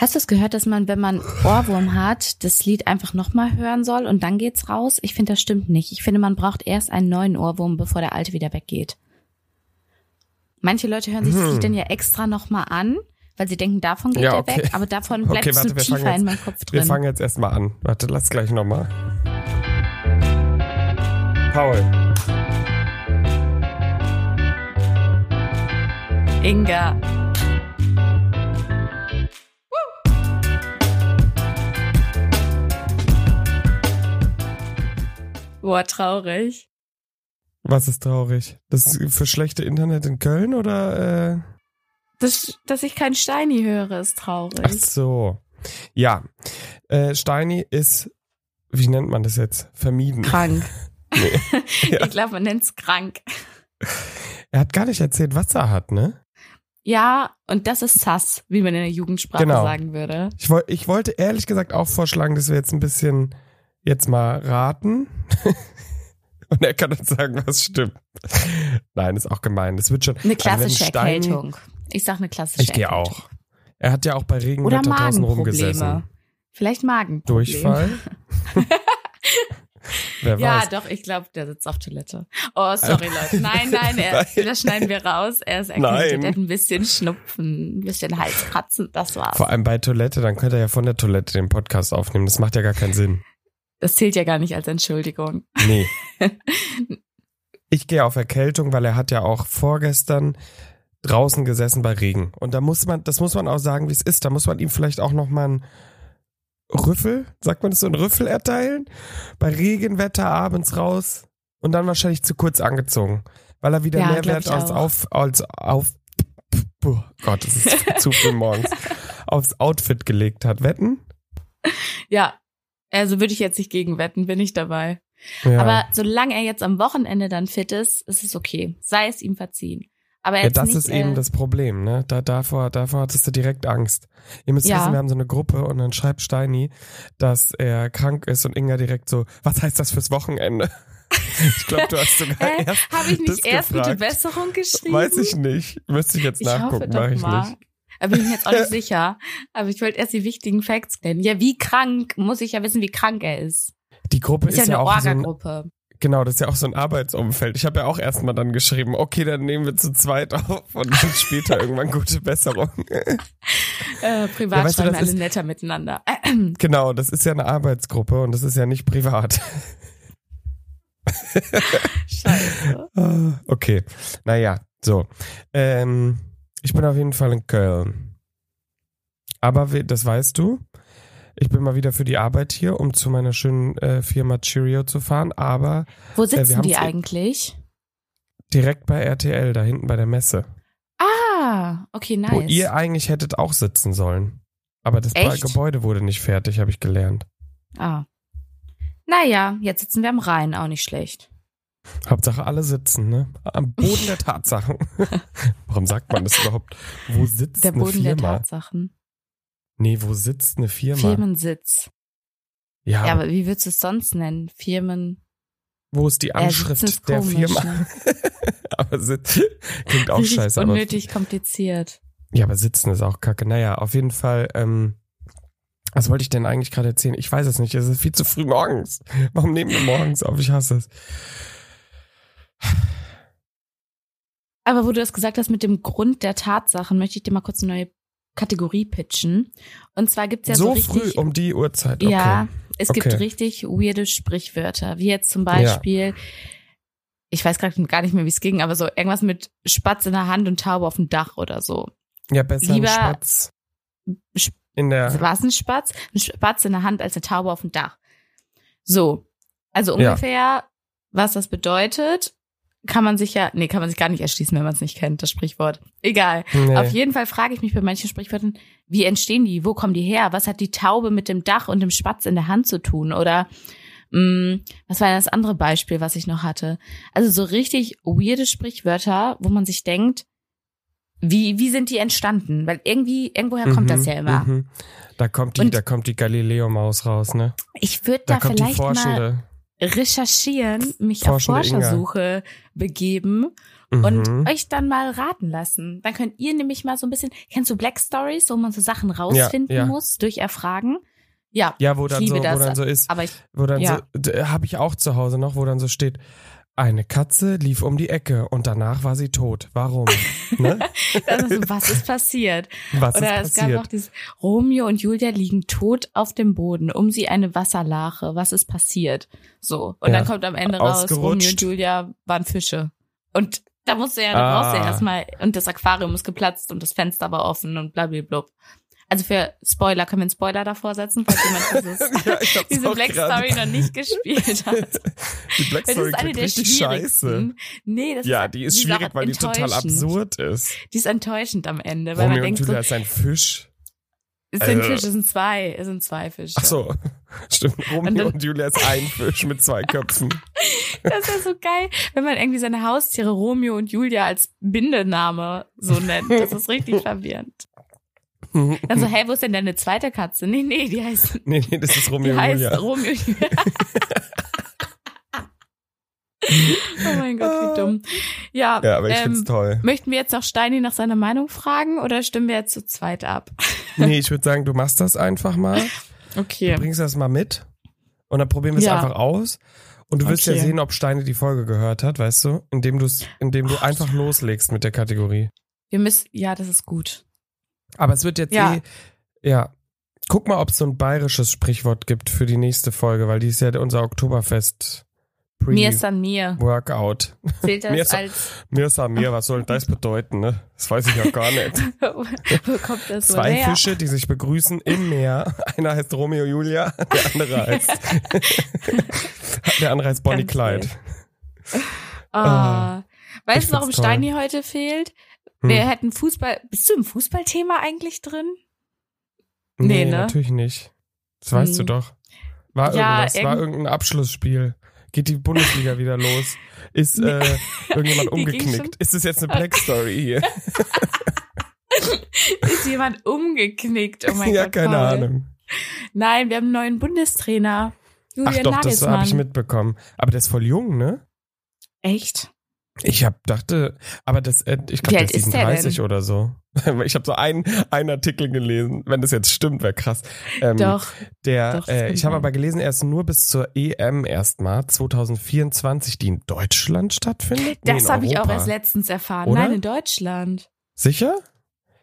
Hast du es gehört, dass man, wenn man Ohrwurm hat, das Lied einfach nochmal hören soll und dann geht's raus? Ich finde, das stimmt nicht. Ich finde, man braucht erst einen neuen Ohrwurm, bevor der alte wieder weggeht. Manche Leute hören sich das Lied dann ja extra nochmal an, weil sie denken, davon geht Ja, er okay. weg, aber davon bleibt Okay, es warte, wir tiefer in jetzt- meinem Kopf Wir drin. fangen jetzt erstmal an. Warte, lass gleich nochmal. Paul. Inga. Boah, traurig. Was ist traurig? Das ist für schlechte Internet in Köln oder? Äh? Das, dass ich kein Steini höre, ist traurig. Ach so. Ja. Äh, Steini ist, wie nennt man das jetzt? Vermieden. Krank. Ja. Ich glaube, man nennt's krank. Er hat gar nicht erzählt, was er hat, ne? Ja, und das ist sass, wie man in der Jugendsprache Genau. sagen würde. Ich, woll, ich wollte ehrlich gesagt auch vorschlagen, dass wir jetzt ein bisschen jetzt mal raten. Und er kann uns sagen, was stimmt. Nein, ist auch gemein. Das wird schon. Eine Also klassische Steini- Erkältung. Ich sag eine klassische Ich gehe Erkältung. auch. Er hat ja auch bei Oder Regenwetter draußen rumgesessen. Vielleicht Magenprobleme. Durchfall? Wer Ja, weiß. doch, ich glaube, der sitzt auf Toilette. Oh, sorry, Leute. Nein, nein, er, Nein. das schneiden wir raus. Er ist erkältet, er hat ein bisschen Schnupfen, ein bisschen Halskratzen, das war's. Vor allem bei Toilette, dann könnte er ja von der Toilette den Podcast aufnehmen. Das macht ja gar keinen Sinn. Das zählt ja gar nicht als Entschuldigung. Nee. Ich gehe auf Erkältung, weil er hat ja auch vorgestern draußen gesessen bei Regen. Und da muss man, das muss man auch sagen, wie es ist. Da muss man ihm vielleicht auch noch mal einen Rüffel, sagt man das so, einen Rüffel erteilen? Bei Regenwetter abends raus und dann wahrscheinlich zu kurz angezogen. Weil er wieder Ja, mehr Wert als auf, als auf, oh Gott, das ist zu früh morgens, aufs Outfit gelegt hat. Wetten? Ja, also würde ich jetzt nicht gegen wetten, bin ich dabei. Ja. Aber solange er jetzt am Wochenende dann fit ist, ist es okay. Sei es ihm verziehen. Aber Ja, jetzt das nicht, ist eben äh, das Problem, ne? Da, davor, davor hattest du direkt Angst. Ihr müsst Ja. wissen, wir haben so eine Gruppe und dann schreibt Steini, dass er krank ist und Inga direkt so, was heißt das fürs Wochenende? Ich glaube, du hast sogar Hä? erst. Habe ich nicht erst gute gefragt. Besserung geschrieben? Weiß ich nicht. Müsste ich jetzt Ich nachgucken, mache ich mal. nicht. Da bin ich mir jetzt auch nicht sicher. Aber ich wollte erst die wichtigen Facts nennen. Ja, wie krank, muss ich ja wissen, wie krank er ist. Die Gruppe Ist ist, ja ja, eine auch so ein, genau, das ist ja auch so ein Arbeitsumfeld. Ich habe ja auch erstmal dann geschrieben, okay, dann nehmen wir zu zweit auf und dann später irgendwann gute Besserung. Äh, privat Ja, weißt du, das alle ist- netter miteinander. genau, das ist ja eine Arbeitsgruppe und das ist ja nicht privat. Scheiße. Ah, Okay, naja, so. Ähm, ich bin auf jeden Fall in Köln. Aber we- das weißt du. Ich bin mal wieder für die Arbeit hier, um zu meiner schönen äh, Firma Cheerio zu fahren, aber Wo wir sitzen haben's die eh- eigentlich? direkt bei RTL, da hinten bei der Messe. Ah, okay, nice. Wo ihr eigentlich hättet auch sitzen sollen. Aber das Echt? Gebäude wurde nicht fertig, habe ich gelernt. ah. Naja, jetzt sitzen wir am Rhein, auch nicht schlecht. Hauptsache alle sitzen, ne? Am Boden der Tatsachen. Warum sagt man das überhaupt? Wo sitzt Der eine Boden der Firma? Tatsachen. Nee, wo sitzt eine Firma? Firmensitz. Ja, Ja, aber wie würdest du es sonst nennen? Firmen. wo ist die Anschrift ist der komisch, Firma? Ne? aber sitz, klingt auch Richtig scheiße. Aber, unnötig kompliziert. ja, aber sitzen ist auch kacke. Naja, auf jeden Fall, ähm, was wollte ich denn eigentlich gerade erzählen? Ich weiß es nicht. Es ist viel zu früh morgens. Warum nehmen wir morgens auf? Ich hasse es. Aber wo du das gesagt hast mit dem Grund der Tatsachen, möchte ich dir mal kurz eine neue Kategorie pitchen. Und zwar gibt's ja so, so richtig, früh um die Uhrzeit. Okay. Ja, es gibt Okay. richtig weirde Sprichwörter, wie jetzt zum Beispiel, ich weiß gerade gar nicht mehr, wie es ging, aber so irgendwas mit Spatz in der Hand und Taube auf dem Dach oder so. Ja, besser Lieber- ein Spatz Sp- in der. War es ein Spatz? Ein Spatz in der Hand als eine Taube auf dem Dach. So, also Ja. ungefähr, was das bedeutet, kann man sich ja, nee, kann man sich gar nicht erschließen, wenn man es nicht kennt, das Sprichwort. Egal. Nee. Auf jeden Fall frage ich mich bei manchen Sprichwörtern, wie entstehen die? Wo kommen die her? Was hat die Taube mit dem Dach und dem Spatz in der Hand zu tun? Oder mh, was war denn das andere Beispiel, was ich noch hatte? Also so richtig weirde Sprichwörter, wo man sich denkt, wie, wie sind die entstanden? Weil irgendwie, irgendwoher kommt das Mhm, ja immer. mhm. Da kommt die, Und- da kommt die Galileo-Maus raus, ne? Ich würde Da, da, vielleicht mal. Recherchieren, mich Forschende auf Inga. Forschersuche begeben und Mhm. euch dann mal raten lassen. Dann könnt ihr nämlich mal so ein bisschen, kennst du Black Stories, wo man so Sachen rausfinden ja. muss durch Erfragen? Ja, Ja, wo ich dann, liebe so, wo das. dann so ist, aber ich, wo dann Ja. so, habe ich auch zu Hause noch, wo dann so steht, eine Katze lief um die Ecke und danach war sie tot. Warum? ne? also, was ist passiert? Was Oder ist es gab passiert? noch dieses Romeo und Julia liegen tot auf dem Boden, um sie eine Wasserlache. Was ist passiert? So. Und Ja. dann kommt am Ende raus. Romeo und Julia waren Fische. Und da musst du ja, da Ah. brauchst du ja erstmal, und das Aquarium ist geplatzt und das Fenster war offen und blablabla. Also für Spoiler, können wir einen Spoiler davor setzen, falls jemand dieses, ja, diese Black Story noch nicht gespielt hat. Die Black Story ist eine der richtig scheiße. Nee, das Ja, ist, die ist schwierig, weil die total absurd ist. Die ist enttäuschend am Ende, weil Romeo man und denkt so, Julia ist ein Fisch. es sind Also- Fische, es sind zwei, es sind zwei Fische. Ach so, stimmt. Romeo Und und, dann- Julia ist ein Fisch mit zwei Köpfen. Das ist so geil, wenn man irgendwie seine Haustiere Romeo und Julia als Bindename so nennt. Das ist richtig verwirrend. Dann so, hey, wo ist denn deine zweite Katze? Nee, nee, die heißt, Nee, nee, das ist Romeo die und heißt Julia. Romeo und Julia. oh mein Gott, wie dumm. Ja, Ja, aber ich ähm, find's toll. möchten wir jetzt noch Steini nach seiner Meinung fragen oder stimmen wir jetzt zu zweit ab? Nee, ich würde sagen, du machst das einfach mal. Okay. Du bringst das mal mit. Und dann probieren wir es Ja. einfach aus. Und du wirst Okay. ja sehen, ob Steine die Folge gehört hat, weißt du? Indem, du's, indem du einfach loslegst mit der Kategorie. Wir müssen, ja, das ist gut. Aber es wird jetzt Ja. eh, ja. Guck mal, ob es so ein bayerisches Sprichwort gibt für die nächste Folge, weil die ist ja unser Oktoberfest Mir ist an mir. Pre-Workout. Zählt Mir das ist- als, Mir ist an mir, was soll das bedeuten, ne? Das weiß ich auch gar nicht. wo kommt das so Zwei her? Fische, die sich begrüßen im Meer. Einer heißt Romeo Julia, der andere heißt, der andere heißt Bonnie Ganz Clyde. Ah. Weißt du, warum. Steini heute fehlt? Hm. Wir hätten Fußball. Bist du im Fußballthema eigentlich drin? Nee, Nee, ne? natürlich nicht. Das weißt du Hm. doch. War Ja, irgendwas, war irgend- irgendein Abschlussspiel. Geht die Bundesliga wieder los? Ist äh, irgendjemand umgeknickt? Ist das jetzt eine Black Story hier? Ist jemand umgeknickt? Oh mein ja, Gott. keine Paul. Ahnung. Nein, wir haben einen neuen Bundestrainer. Julian Ach doch, das Nagelsmann. habe ich mitbekommen. Aber der ist voll jung, ne? Echt? Ich hab dachte, aber das, äh, ich glaube, der ist ist der 37 denn? oder so. Ich habe so einen, einen Artikel gelesen. Wenn das jetzt stimmt, wäre krass. Ähm, Doch. Der, Doch, äh, ich habe aber gelesen, er ist nur bis zur EM erstmal 2024, die in Deutschland stattfindet. Nee, Das in habe ich auch erst letztens erfahren. Oder? Nein, in Deutschland. Sicher?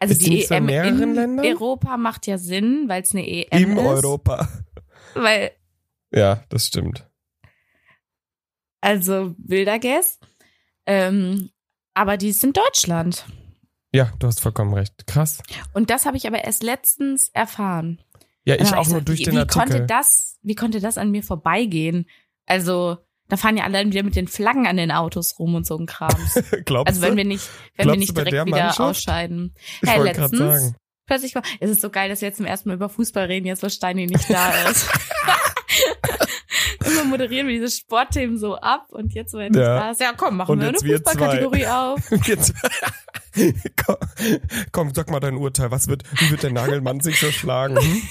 Also Ist die die so in EM mehreren in Ländern? Europa macht ja Sinn, weil es eine EM Im ist. Europa. Weil, Ja, das stimmt. also wilder Guess. Ähm, aber die ist in Deutschland. Ja, du hast vollkommen recht. Krass. Und das habe ich aber erst letztens erfahren. Ja, ich auch nur so, durch wie, den wie Artikel. Konnte das, wie konnte das an mir vorbeigehen? Also, da fahren ja alle wieder mit den Flaggen an den Autos rum und so ein Kram. Glaubst Also wenn wir nicht, wenn wir nicht direkt der wieder Mannschaft? ausscheiden. ich Hey, letztens sagen. plötzlich war, es ist so geil, dass wir jetzt zum ersten Mal über Fußball reden, jetzt wo Steini nicht da ist. Moderieren wir diese Sportthemen so ab und jetzt, nicht Ja. da ist, ja komm, machen Und wir eine. Fußballkategorie auf. Jetzt, komm, komm, sag mal dein Urteil. Was wird, wie wird der Nagelmann sich so schlagen? Hm?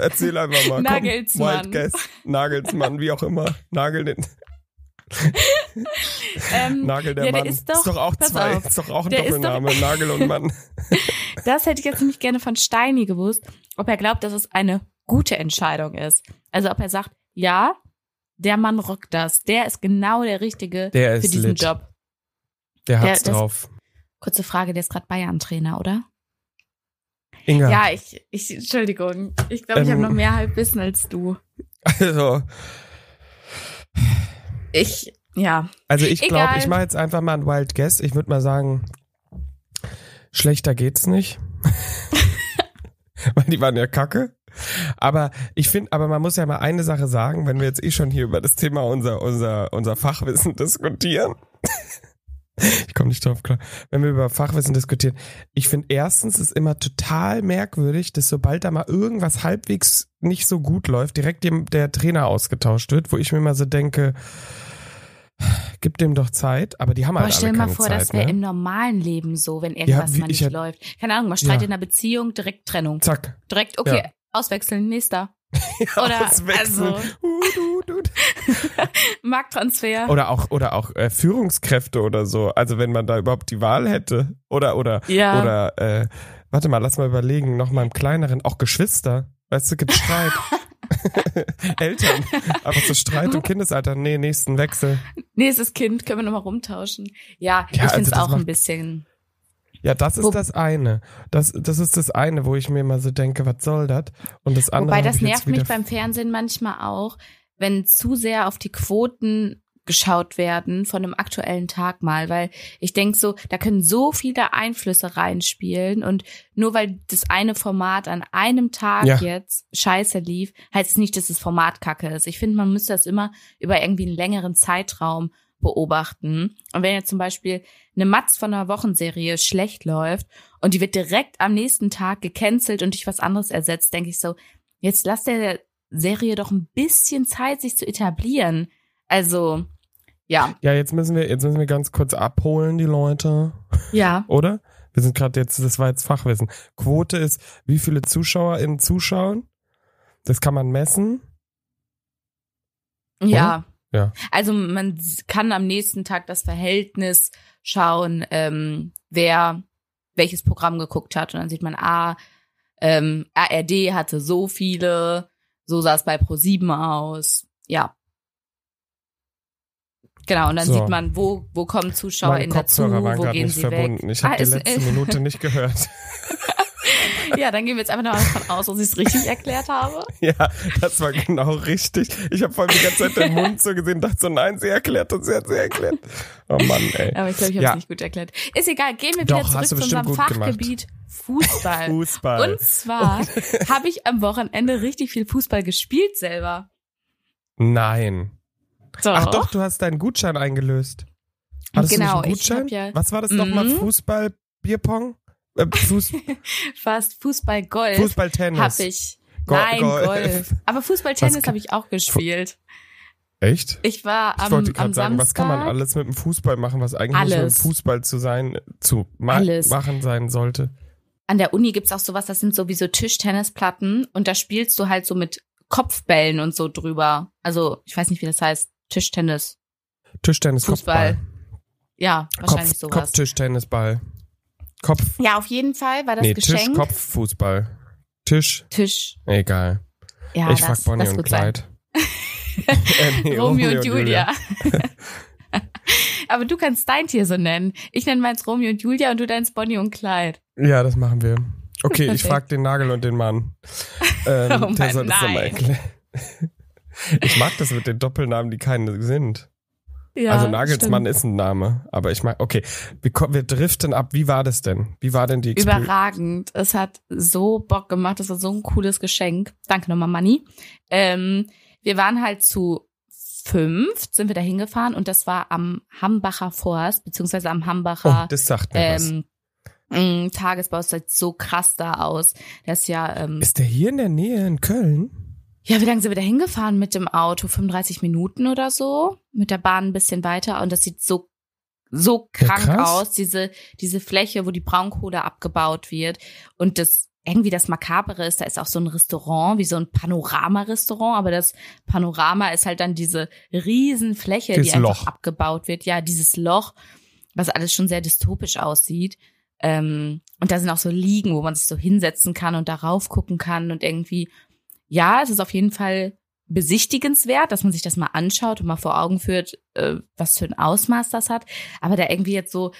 Erzähl einfach mal. Komm, Nagelsmann. Wild Guess. Nagelsmann, wie auch immer. Nagel den, Ähm, Nagel der ja, der Mann. ist doch- auch pass zwei. auf. Ist doch auch ein ist Doppelname. Nagel und Mann. Das hätte ich jetzt nämlich gerne von Steini gewusst, ob er glaubt, dass es eine gute Entscheidung ist. Also ob er sagt, ja, der Mann rockt das. Der ist genau der Richtige Der für ist diesen lit. Job. Der Der- hat's das- drauf. Kurze Frage, der ist gerade Bayern-Trainer, oder? Inga. Ja, ich, ich, Entschuldigung. Ich glaube, ich Ähm. habe noch mehr Halbwissen als du. Also, Ich, ja. also ich glaube, ich mache jetzt einfach mal ein Wild Guess. Ich würde mal sagen, schlechter geht's nicht. Weil die waren ja kacke. Aber ich finde, aber man muss ja mal eine Sache sagen, wenn wir jetzt eh schon hier über das Thema unser, unser, unser Fachwissen diskutieren. Ich komme nicht drauf klar. Wenn wir über Fachwissen diskutieren. Ich finde erstens ist immer total merkwürdig, dass sobald da mal irgendwas halbwegs nicht so gut läuft, direkt dem, der Trainer ausgetauscht wird, wo ich mir mal so denke, gib dem doch Zeit, aber die haben Aber halt stell alle mal keine vor, Zeit, das wäre ne? im normalen Leben so, wenn irgendwas wie- mal ich nicht hätt- läuft. Keine Ahnung, man streitet Ja. in einer Beziehung, direkt Trennung. Zack. Direkt, okay, Ja. Auswechseln, nächster. Oder, Auswechseln. also- Hut, hut, hut. Markttransfer. Oder auch, oder auch äh, Führungskräfte oder so. Also wenn man da überhaupt die Wahl hätte. Oder, oder, Ja. oder, äh, warte mal, lass mal überlegen, noch mal im kleineren, auch Geschwister. Weißt du, gibt Streit. Eltern. Aber so Streit im Kindesalter. Nee, nächsten Wechsel. Nächstes Kind können wir nochmal rumtauschen. Ja, Ja, ich also finde es auch ein bisschen. Ja, das ist Wo- das eine. Das, das ist das eine, wo ich mir immer so denke, was soll das? Und das andere. Wobei das nervt mich beim Fernsehen manchmal auch, wenn zu sehr auf die Quoten geschaut werden von einem aktuellen Tag mal, weil ich denk so, da können so viele Einflüsse reinspielen und nur weil das eine Format an einem Tag Ja. jetzt scheiße lief, heißt es nicht, dass das Format kacke ist. Ich finde, man müsste das immer über irgendwie einen längeren Zeitraum beobachten. Und wenn jetzt zum Beispiel eine Matz von einer Wochenserie schlecht läuft und die wird direkt am nächsten Tag gecancelt und durch was anderes ersetzt, denke ich so, jetzt lass der Serie doch ein bisschen Zeit, sich zu etablieren. Also, ja. Ja, jetzt müssen wir, jetzt müssen wir ganz kurz abholen, die Leute, Ja. oder? Wir sind gerade jetzt, das war jetzt Fachwissen. Quote ist, wie viele ZuschauerInnen zuschauen. Das kann man messen. Ja. Ja. Also man kann am nächsten Tag das Verhältnis schauen, ähm, wer welches Programm geguckt hat. Und dann sieht man, ah, ähm, ARD hatte so viele, so sah es bei Pro7 aus. Ja. Genau, und dann So. sieht man, wo, wo kommen Zuschauer in dazu, Kopfhörer waren wo gehen nicht sie verbunden. weg. Ich habe Ah, die letzte Minute nicht gehört. Ja, dann gehen wir jetzt einfach noch davon aus, dass ich es richtig erklärt habe. ja, das war genau richtig. Ich habe vor allem die ganze Zeit den Mund so gesehen, dachte so, nein, sie erklärt und sie hat sie erklärt. Oh Mann, ey. Aber ich glaube, ich habe es Ja. nicht gut erklärt. Ist egal, gehen wir Doch, wieder zurück zu unserem gemacht. Fachgebiet Fußball. Fußball. Und zwar habe ich am Wochenende richtig viel Fußball gespielt selber. Nein. Doch. Ach doch, du hast deinen Gutschein eingelöst. Hattest Genau, du einen Gutschein? ja- Was war das Mhm. nochmal? Fußball, Bierpong? Äh, Fuß, Fast Fußball Golf Fußball, Tennis. habe ich. Go- Nein, Golf. Golf. Aber Fußball Tennis habe ich auch gespielt. Echt? Ich war Ich am, wollte am gerade sagen, was kann man Samstag- alles mit dem Fußball machen, was eigentlich mit Alles. dem Fußball zu sein, zu ma Alles. machen sein sollte? An der Uni gibt's auch sowas, das sind sowieso Tischtennisplatten und da spielst du halt so mit Kopfbällen und so drüber. Also, ich weiß nicht, wie das heißt. Tischtennis. Tischtennis, Fußball. Kopfball. Ja, wahrscheinlich Kopf, sowas. Kopftischtennisball. Kopf, Ja, auf jeden Fall war das nee, Tisch, Geschenk. Kopf, Fußball. Tisch, Tisch. egal. Ja, ich das, frag Bonnie das und. Clyde. äh, nee, Romeo und Julia. Aber du kannst dein Tier so nennen. Ich nenne meins Romeo und Julia und du deins Bonnie und Clyde. Ja, das machen wir. Okay, ich frag den Nagel und den Mann. Ähm, Oh der Mann, soll das doch mal nein. erklären. Ich mag das mit den Doppelnamen, die keine sind. Ja, also Nagelsmann stimmt. ist ein Name, aber ich mag, okay, wir, wir driften ab. Wie war das denn? Wie war denn die Experience? Überragend. Es hat so Bock gemacht. Es war so ein cooles Geschenk. Danke nochmal, Manni. Ähm, wir waren halt zu fünf, sind wir da hingefahren und das war am Hambacher Forst, beziehungsweise am Oh, Hambacher das sagt mir was. ähm, mh, Tagesbau. Es sieht so krass da aus. Das ist ja, ähm, Ist der hier in der Nähe in Köln? Ja, wie lange sind wir da hingefahren mit dem Auto? 35 Minuten oder so. Mit der Bahn ein bisschen weiter und das sieht so so Ja, krank krass. aus, diese, diese Fläche, wo die Braunkohle abgebaut wird. Und das irgendwie das Makabere ist, da ist auch so ein Restaurant, wie so ein Panorama-Restaurant, aber das Panorama ist halt dann diese Riesenfläche, die Dieses einfach Loch. abgebaut wird. Ja, dieses Loch, was alles schon sehr dystopisch aussieht. Ähm, und da sind auch so Liegen, wo man sich so hinsetzen kann und darauf gucken kann und irgendwie, ja, es ist auf jeden Fall besichtigenswert, dass man sich das mal anschaut und mal vor Augen führt, äh, was für ein Ausmaß das hat. Aber da irgendwie jetzt so,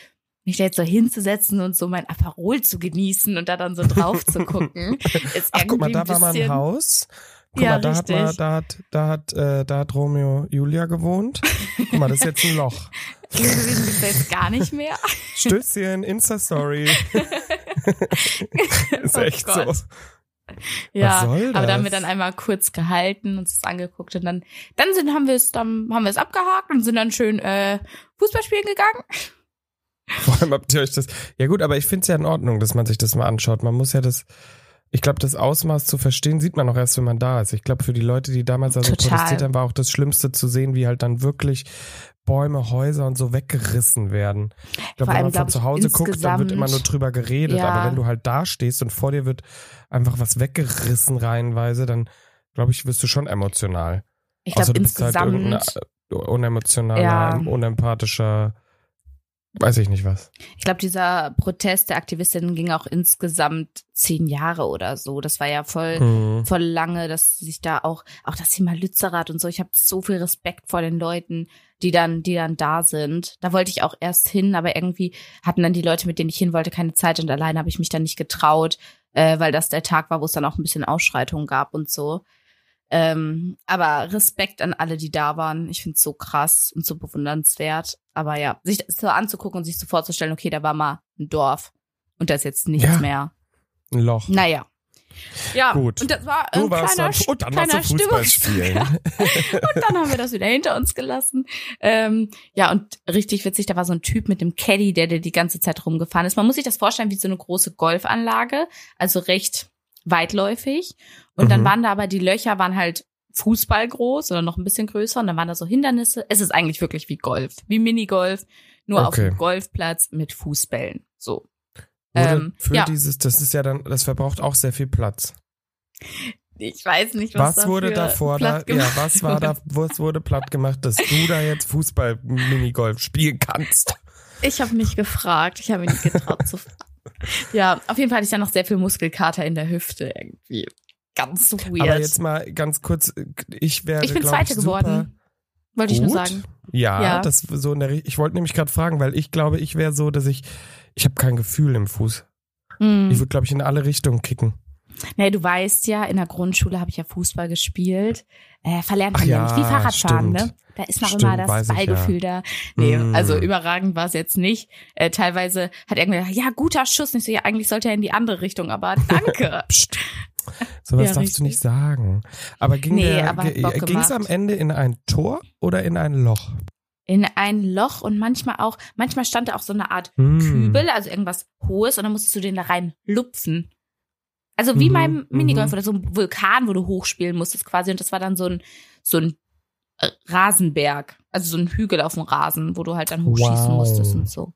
mich da jetzt so hinzusetzen und so mein Aperol zu genießen und da dann so drauf zu gucken, ist Ach, guck mal, irgendwie da war mal ein Haus. Guck Ja, mal, da hat, richtig. da hat, da hat, äh, da hat Romeo Julia gewohnt. Guck mal, das ist jetzt ein Loch. Gewesen bist du jetzt gar nicht mehr. Stößchen, Insta-Story. ist Oh echt so. Ja, aber da haben wir dann einmal kurz gehalten, uns das angeguckt und dann, dann sind, haben wir es, dann haben wir es abgehakt und sind dann schön äh, Fußball spielen gegangen. Vor allem habt ihr euch das. Ja gut, aber ich finde es ja in Ordnung, dass man sich das mal anschaut. Man muss ja das. Ich glaube, das Ausmaß zu verstehen, sieht man auch erst, wenn man da ist. Ich glaube, für die Leute, die damals also Total. protestiert haben, war auch das Schlimmste zu sehen, wie halt dann wirklich Bäume, Häuser und so weggerissen werden. Ich glaube, wenn man von zu Hause guckt, dann wird immer nur drüber geredet. Ja. Aber wenn du halt da stehst und vor dir wird einfach was weggerissen reihenweise, dann glaube ich, wirst du schon emotional. Ich glaube Außer du bist halt insgesamt. irgendein unemotionaler, Ja. unempathischer, weiß ich nicht was. Ich glaube, dieser Protest der Aktivistinnen ging auch insgesamt zehn Jahre oder so. Das war ja voll, Mhm. voll lange, dass sich da auch, auch das Thema Lützerath und so, ich habe so viel Respekt vor den Leuten, die dann, die dann da sind. Da wollte ich auch erst hin, aber irgendwie hatten dann die Leute, mit denen ich hin wollte, keine Zeit und alleine habe ich mich dann nicht getraut, äh, weil das der Tag war, wo es dann auch ein bisschen Ausschreitungen gab und so. Ähm, aber Respekt an alle, die da waren. Ich finde es so krass und so bewundernswert. Aber ja, sich das so anzugucken und sich so vorzustellen, okay, da war mal ein Dorf und da ist jetzt nichts Ja. mehr. Ein Loch. Naja. Ja, Gut. und das war ein warst kleiner, dann, und dann kleiner warst du Fußball Stimmungs- spielen. Ja. Und dann haben wir das wieder hinter uns gelassen. Ähm, ja, und richtig witzig, da war so ein Typ mit dem Caddy, der, der die ganze Zeit rumgefahren ist. Man muss sich das vorstellen wie so eine große Golfanlage, also recht weitläufig. Und dann Mhm. waren da aber die Löcher waren halt Fußball groß oder noch ein bisschen größer und dann waren da so Hindernisse. Es ist eigentlich wirklich wie Golf, wie Minigolf, nur auf Okay. einem Golfplatz mit Fußbällen. So. Ähm, für ja. dieses, das ist ja dann, das verbraucht auch sehr viel Platz. Ich weiß nicht, was, Was, wurde davor da, ja, was war da, was wurde platt gemacht, dass du da jetzt Fußball, Minigolf spielen kannst? Ich habe mich gefragt. Ich habe mich getraut zu. Ja, auf jeden Fall hatte ich dann noch sehr viel Muskelkater in der Hüfte irgendwie. Ganz weird. Aber jetzt mal ganz kurz, ich wäre, ich bin Zweite super geworden. Wollte ich nur sagen. Ja, Ja. das so in der, ich wollte nämlich gerade fragen, weil ich glaube, ich wäre so, dass ich, ich habe kein Gefühl im Fuß. Hm. Ich würde, glaube ich, in alle Richtungen kicken. Nee, du weißt ja, in der Grundschule habe ich ja Fußball gespielt. Äh, verlernt man Ach ja, ja, nicht. Wie Fahrradfahren, stimmt. ne? Da ist noch Stimmt, immer das ich, Ballgefühl da. Nee, Mm. also überragend war es jetzt nicht. Äh, teilweise hat irgendwer gesagt, ja, guter Schuss. Nicht so, ja, eigentlich sollte er in die andere Richtung, aber danke. Psst. Sowas Ja, darfst richtig. du nicht sagen. Aber ging Nee, es am. Ende in ein Tor oder in ein Loch? in ein Loch und manchmal auch, manchmal stand da auch so eine Art Hm. Kübel, also irgendwas Hohes und dann musstest du den da rein lupfen. Also wie Mhm, beim Minigolf mhm. oder so ein Vulkan, wo du hochspielen musstest quasi und das war dann so ein, so ein Rasenberg, also so ein Hügel auf dem Rasen, wo du halt dann hochschießen Wow. musstest und so.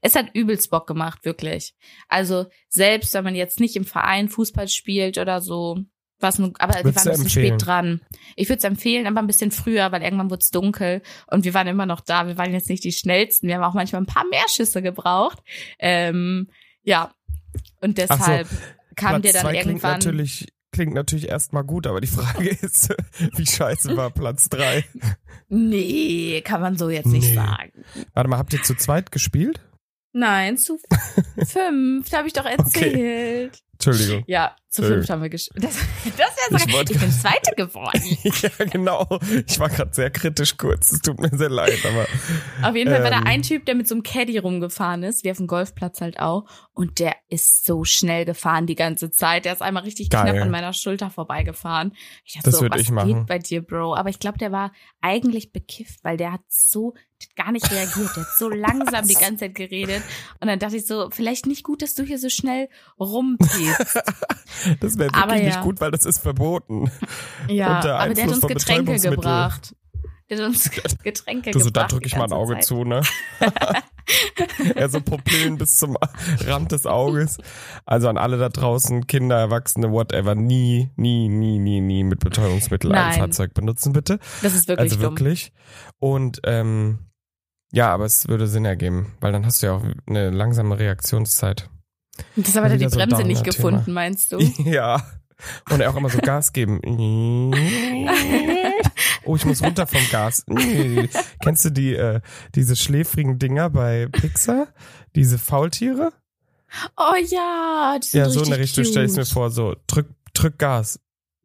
Es hat übelst Bock gemacht, wirklich. Also selbst wenn man jetzt nicht im Verein Fußball spielt oder so, was aber wir waren ein bisschen empfehlen? spät dran. Ich würde es empfehlen, aber ein bisschen früher, weil irgendwann wurde es dunkel und wir waren immer noch da. Wir waren jetzt nicht die schnellsten. Wir haben auch manchmal ein paar mehr Schüsse gebraucht. Ähm, ja, und Ach so, deshalb kam Platz der dann zwei klingt irgendwann. natürlich, klingt natürlich erstmal gut, aber die Frage ist, wie scheiße war Platz drei? Nee, kann man so jetzt nicht Nee. sagen. Warte mal, habt ihr zu zweit gespielt? Nein, zu fünf, habe ich doch erzählt. Entschuldigung. Ja, zu Äh. fünf haben wir gespielt. Das, das wäre Ich sogar, wollte- ich bin Zweite geworden. ja, genau. Ich war gerade sehr kritisch kurz. Es tut mir sehr leid, aber Auf jeden Fall war da Ähm. ein Typ, der mit so einem Caddy rumgefahren ist, wie auf dem Golfplatz halt auch. Und der ist so schnell gefahren die ganze Zeit. Der ist einmal richtig Geil. knapp an meiner Schulter vorbeigefahren. Ich dachte Das so, was ich machen. geht bei dir, Bro? Aber ich glaube, der war eigentlich bekifft, weil der hat so der hat gar nicht reagiert. Der hat so langsam die ganze Zeit geredet. Und dann dachte ich so, vielleicht nicht gut, dass du hier so schnell rumpiepst. das wäre wirklich ja. nicht gut, weil das ist verboten. Ja, Unter aber der hat uns Getränke gebracht. Der hat uns Getränke Du so, da gebracht. drücke ich mal ein Auge Zeit. zu, ne? er so Pupillen bis zum Rand des Auges. Also an alle da draußen, Kinder, Erwachsene, whatever, nie, nie, nie, nie, nie mit Betäubungsmittel ein Nein. Fahrzeug benutzen, bitte. Das ist wirklich also dumm. wirklich. Und ähm, ja, aber es würde Sinn ergeben, weil dann hast du ja auch eine langsame Reaktionszeit. Das hat er die so Bremse nicht gefunden, meinst du? Ja. Und er auch immer so Gas geben. Oh, ich muss runter vom Gas. Kennst du die, äh, diese schläfrigen Dinger bei Pixar? Diese Faultiere? Oh ja, die sind Ja, so in der Richtung stell ich mir vor, so drück, drück Gas.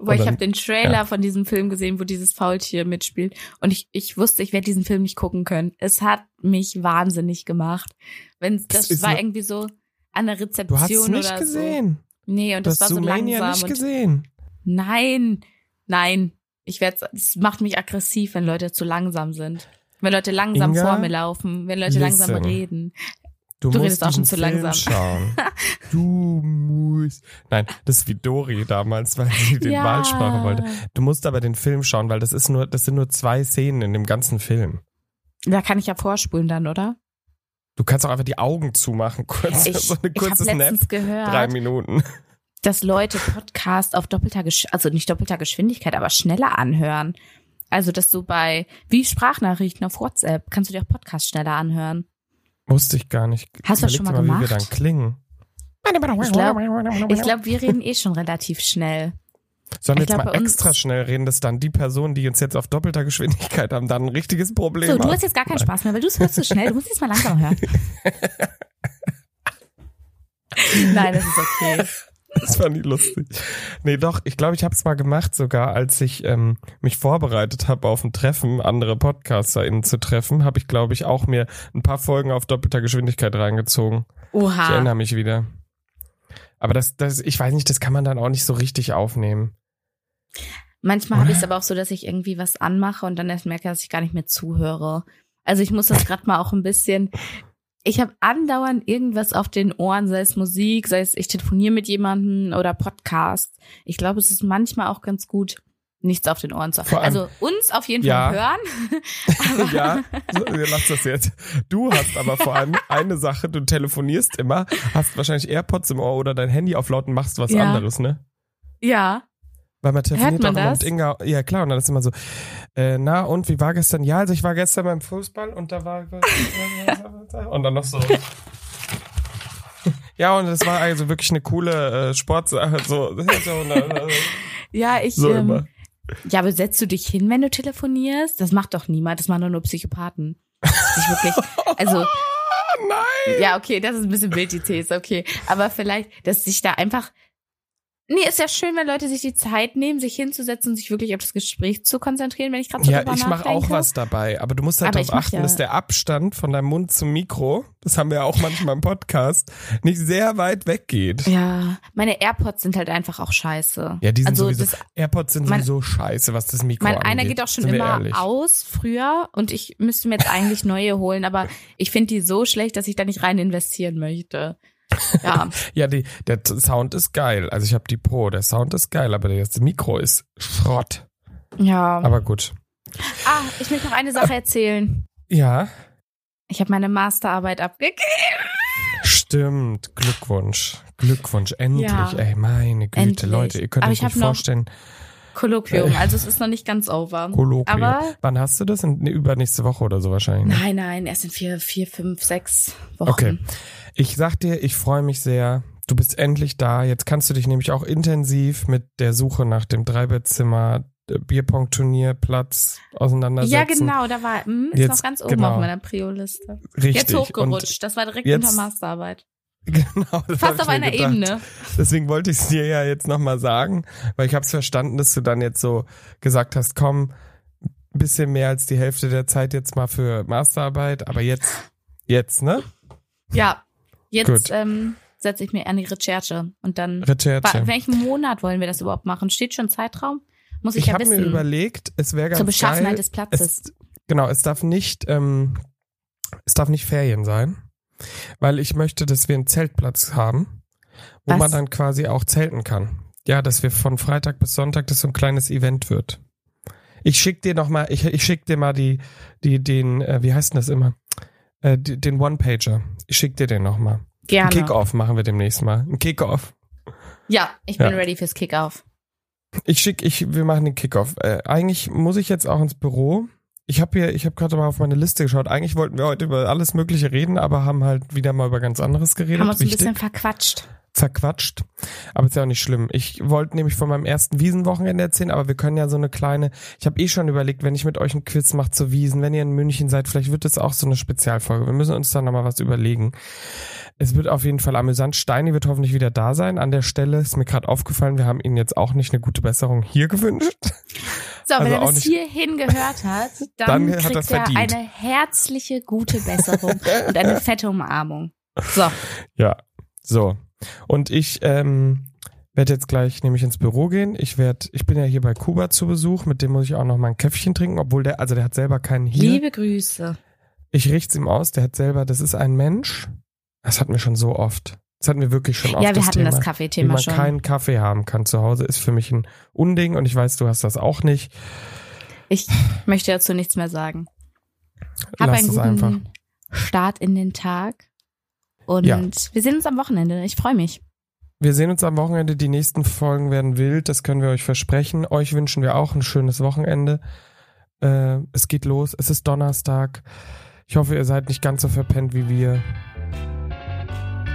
Boah, ich habe den Trailer von diesem Film gesehen, wo dieses Faultier mitspielt. Und ich, ich wusste, ich werde diesen Film nicht gucken können. Es hat mich wahnsinnig gemacht. Wenn Das das, war irgendwie so an der Du hast Rezeption es nicht oder gesehen. so. Nee, und Du das hast war so Zoomania langsam. nicht gesehen. Nein, nein. Ich werde, es macht mich aggressiv, wenn Leute zu langsam sind. Wenn Leute langsam Inga, vor mir laufen, wenn Leute langsam listen. reden. Du, Du musst redest auch schon zu Film langsam. schauen. Du musst. Nein, das ist wie Dori damals, weil sie den Ja. Wahlsprache wollte. Du musst aber den Film schauen, weil das ist nur, das sind nur zwei Szenen in dem ganzen Film. Da kann ich ja vorspulen dann, oder? Du kannst auch einfach die Augen zumachen, kurz, Ich, so ein ich habe kurzes Nap, letztens gehört, drei Minuten. dass Leute Podcast auf doppelter, Gesch also nicht doppelter Geschwindigkeit, aber schneller anhören. Also, dass du bei, wie Sprachnachrichten auf WhatsApp, kannst du dir auch Podcast schneller anhören. Wusste ich gar nicht. Hast du das schon mal, Überleg gemacht? Wie wir dann klingen. Ich glaube, glaub, wir reden eh schon relativ schnell. Sollen wir ich jetzt glaub, mal extra schnell reden, dass dann die Personen, die uns jetzt auf doppelter Geschwindigkeit haben, dann ein richtiges Problem So, du haben? hast jetzt gar keinen Spaß mehr, weil du hörst so schnell. Du musst jetzt mal langsam hören. Nein, das ist okay. Das war nie lustig. Nee, doch, ich glaube, ich habe es mal gemacht, sogar als ich ähm, mich vorbereitet habe auf ein Treffen, andere PodcasterInnen zu treffen, habe ich, glaube ich, auch mir ein paar Folgen auf doppelter Geschwindigkeit reingezogen. Ich Oha. erinnere mich wieder. Aber das, das, ich weiß nicht, das kann man dann auch nicht so richtig aufnehmen. Manchmal habe ich es aber auch so, dass ich irgendwie was anmache und dann erst merke, dass ich gar nicht mehr zuhöre. Also ich muss das gerade mal auch ein bisschen. Ich habe andauernd irgendwas auf den Ohren, sei es Musik, sei es ich telefoniere mit jemandem oder Podcast. Ich glaube, es ist manchmal auch ganz gut, nichts auf den Ohren zu haben. Also uns auf jeden Ja. Fall hören. ja, so, lass das jetzt. Du hast aber vor allem eine Sache, du telefonierst immer, hast wahrscheinlich AirPods im Ohr oder dein Handy auf laut und machst was Ja. anderes, ne? ja. Weil man telefoniert man auch mit Inga. Ja, klar, und dann ist immer so, äh, na, und wie war gestern? Ja, also ich war gestern beim Fußball und da war. und dann noch so. Ja, und das war also wirklich eine coole äh, Sportsache. So, Ja, ich. so ähm. Ja, aber setzt du dich hin, wenn du telefonierst? Das macht doch niemand. Das machen doch nur Psychopathen. Sich wirklich. Also, Nein! ja, okay, das ist ein bisschen wild, die These, okay. Aber vielleicht, dass sich da einfach. Nee, ist ja schön, wenn Leute sich die Zeit nehmen, sich hinzusetzen und sich wirklich auf das Gespräch zu konzentrieren, wenn ich gerade so Ja, ich mache auch was dabei, aber du musst halt darauf achten, ja- dass der Abstand von deinem Mund zum Mikro, das haben wir auch manchmal im Podcast, nicht sehr weit weggeht. Ja, meine AirPods sind halt einfach auch scheiße. Ja, die sind also sowieso, das, AirPods sind mein- sowieso scheiße, was das Mikro mein angeht. einer geht auch schon immer ehrlich. aus früher und ich müsste mir jetzt eigentlich neue holen, aber ich finde die so schlecht, dass ich da nicht rein investieren möchte. Ja, Ja, die, der Sound ist geil. Also ich habe die Pro, der Sound ist geil, aber das Mikro ist Schrott. ja. Aber gut. Ah, ich möchte noch eine Sache erzählen. Ja, Ich habe meine Masterarbeit abgegeben. stimmt. Glückwunsch. Glückwunsch. Endlich. Ja. Ey, meine Güte, Endlich. Leute, ihr könnt Aber euch nicht vorstellen. Kolloquium, also es ist noch nicht ganz over. Kolloquium. Aber Wann hast du das? In, übernächste Woche oder so wahrscheinlich. ne? nein, nein, erst in vier, vier, fünf, sechs Wochen. Okay. Ich sag dir, ich freue mich sehr. Du bist endlich da. Jetzt kannst du dich nämlich auch intensiv mit der Suche nach dem Dreibettzimmer, äh, Bierpong-Turnierplatz auseinandersetzen. Ja, genau, da war, hm, ist Jetzt, noch ganz oben genau. auf meiner Prio-Liste. Richtig. Jetzt hochgerutscht, das war direkt jetzt- unter Masterarbeit. Genau, Fast auf einer gedacht. Ebene. Deswegen wollte ich es dir ja jetzt nochmal sagen, weil ich habe es verstanden, dass du dann jetzt so gesagt hast, komm, ein bisschen mehr als die Hälfte der Zeit jetzt mal für Masterarbeit, aber jetzt, jetzt, ne? Ja, jetzt ähm, setze ich mir an die Recherche und dann. Recherche. Wa- welchen Monat wollen wir das überhaupt machen? Steht schon Zeitraum? Muss ich, Ich ja habe mir wissen. überlegt, es wäre ganz Zur Beschaffenheit geil, des Platzes. Es, genau, es darf nicht, ähm, es darf nicht Ferien sein, weil ich möchte, dass wir einen Zeltplatz haben, wo Was? man dann quasi auch zelten kann. Ja, dass wir von Freitag bis Sonntag das so ein kleines Event wird. Ich schick dir noch mal, ich, ich schick dir mal die, die, den, äh, wie heißt denn das immer? Äh, die, den One-Pager. Ich schick dir den noch mal. Ein Gerne. Kick-Off machen wir demnächst mal. Ein Kick-Off. Ja, ich bin Ja. ready fürs Kickoff. Ich schick, ich, wir machen den Kickoff. Äh, eigentlich muss ich jetzt auch ins Büro. Ich habe hier, ich habe gerade mal auf meine Liste geschaut. Eigentlich wollten wir heute über alles Mögliche reden, aber haben halt wieder mal über ganz anderes geredet. Haben uns ein bisschen verquatscht. Verquatscht. Aber ist ja auch nicht schlimm. Ich wollte nämlich von meinem ersten Wiesenwochenende erzählen, aber wir können ja so eine kleine. Ich habe eh schon überlegt, wenn ich mit euch einen Quiz mache zu Wiesen, wenn ihr in München seid, vielleicht wird es auch so eine Spezialfolge. Wir müssen uns da nochmal was überlegen. Es wird auf jeden Fall amüsant. Steini wird hoffentlich wieder da sein. An der Stelle ist mir gerade aufgefallen, wir haben ihn jetzt auch nicht eine gute Besserung hier gewünscht. So, wenn Also er auch bis hierhin gehört hat, dann, Dann hat kriegt er's er verdient. eine herzliche, gute Besserung und eine fette Umarmung. So, Ja, so. Und ich ähm, werde jetzt gleich nämlich ins Büro gehen. Ich werde, ich bin ja hier bei Kuba zu Besuch, mit dem muss ich auch noch mal ein Käffchen trinken, obwohl der, also der hat selber keinen hier. liebe Grüße. Ich richte es ihm aus, der hat selber, das ist ein Mensch. Das hatten wir schon so oft. Das hatten wir wirklich schon oft. Ja, wir das hatten Thema. das Wie Kaffeethema man schon. keinen Kaffee haben kann zu Hause, ist für mich ein Unding und ich weiß, du hast das auch nicht. Ich möchte dazu nichts mehr sagen. Hab Lass einen es guten einfach. Start in den Tag. Und Ja. wir sehen uns am Wochenende. Ich freue mich. Wir sehen uns am Wochenende. Die nächsten Folgen werden wild, das können wir euch versprechen. Euch wünschen wir auch ein schönes Wochenende. Äh, es geht los, es ist Donnerstag. Ich hoffe, ihr seid nicht ganz so verpennt wie wir.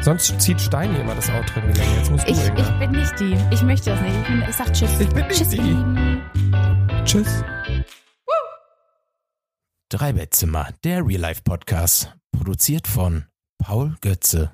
Sonst zieht Steini immer das Outro in die Länge. Jetzt musst du, Ich, Inga. ich bin nicht die. Ich möchte das nicht. Ich, bin, ich sag Tschüss. Ich bin nicht tschüss, die. Lieben. Tschüss. Drei Bettzimmer, der Real Life Podcast, produziert von Paul Götze